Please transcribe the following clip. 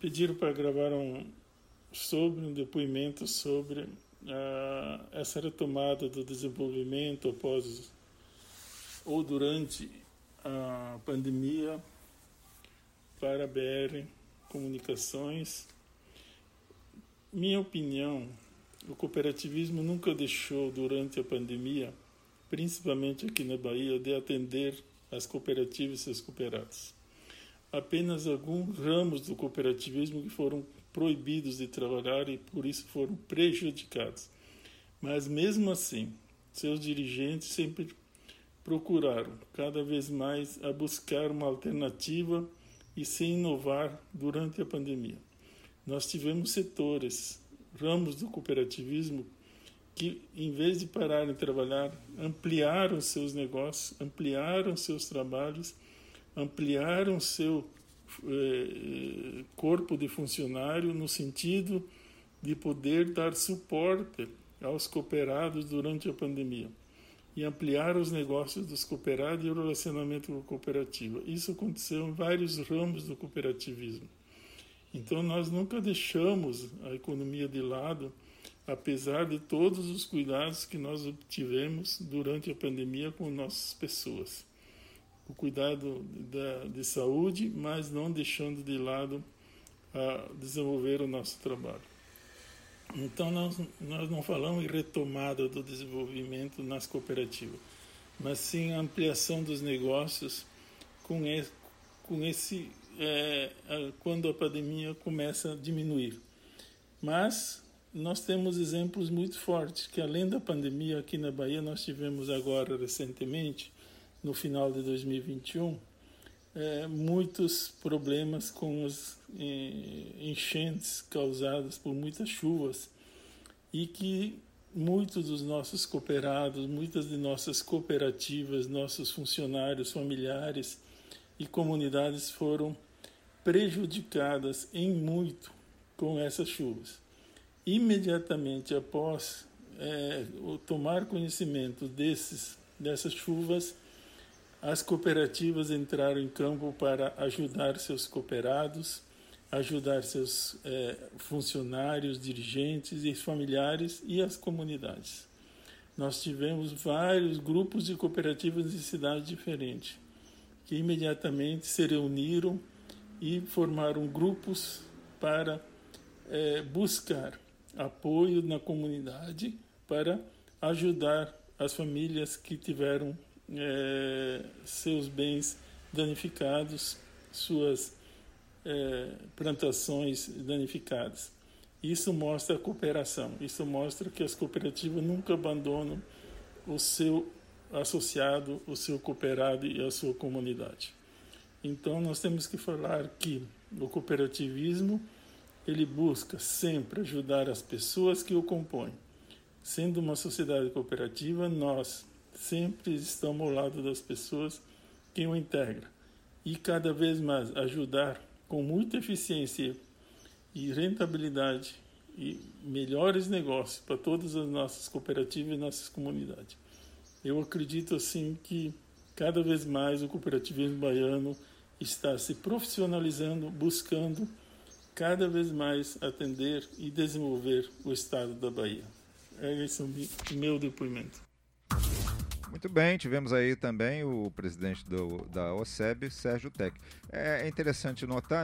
pediram para gravar um sobre um depoimento sobre uh, essa retomada do desenvolvimento após ou durante a pandemia para a BR Comunicações. Minha opinião, o cooperativismo nunca deixou durante a pandemia, principalmente aqui na Bahia, de atender as cooperativas e seus cooperados. Apenas alguns ramos do cooperativismo que foram proibidos de trabalhar e por isso foram prejudicados. Mas mesmo assim, seus dirigentes sempre procuraram cada vez mais a buscar uma alternativa e se inovar durante a pandemia. Nós tivemos setores, ramos do cooperativismo que, em vez de pararem de trabalhar, ampliaram seus negócios, ampliaram seus trabalhos, ampliaram seu eh, corpo de funcionário no sentido de poder dar suporte aos cooperados durante a pandemia e ampliar os negócios dos cooperados e o relacionamento com a cooperativa. Isso aconteceu em vários ramos do cooperativismo. Então, nós nunca deixamos a economia de lado, apesar de todos os cuidados que nós obtivemos durante a pandemia com nossas pessoas. O cuidado da, de saúde, mas não deixando de lado a desenvolver o nosso trabalho. Então, nós, nós não falamos em retomada do desenvolvimento nas cooperativas, mas sim ampliação dos negócios com esse, com esse é, quando a pandemia começa a diminuir. Mas nós temos exemplos muito fortes, que além da pandemia aqui na Bahia, nós tivemos agora recentemente, no final de 2021, é, muitos problemas com as é, enchentes causadas por muitas chuvas e que muitos dos nossos cooperados, muitas de nossas cooperativas, nossos funcionários, familiares e comunidades foram prejudicadas em muito com essas chuvas. Imediatamente após é, tomar conhecimento desses, dessas chuvas, as cooperativas entraram em campo para ajudar seus cooperados, ajudar seus é, funcionários, dirigentes e familiares e as comunidades. Nós tivemos vários grupos de cooperativas em cidades diferentes que imediatamente se reuniram e formaram grupos para é, buscar apoio na comunidade para ajudar as famílias que tiveram é, seus bens danificados, suas é, plantações danificadas. Isso mostra a cooperação, isso mostra que as cooperativas nunca abandonam o seu associado, o seu cooperado e a sua comunidade. Então nós temos que falar que o cooperativismo ele busca sempre ajudar as pessoas que o compõem. Sendo uma sociedade cooperativa, nós sempre estamos ao lado das pessoas que o integram e cada vez mais ajudar com muita eficiência e rentabilidade e melhores negócios para todas as nossas cooperativas e nossas comunidades. Eu acredito assim que cada vez mais o cooperativismo baiano está se profissionalizando, buscando cada vez mais atender e desenvolver o estado da Bahia. É esse o meu depoimento. Muito bem, tivemos aí também o presidente do, da OSEB, Sérgio Tec. É interessante notar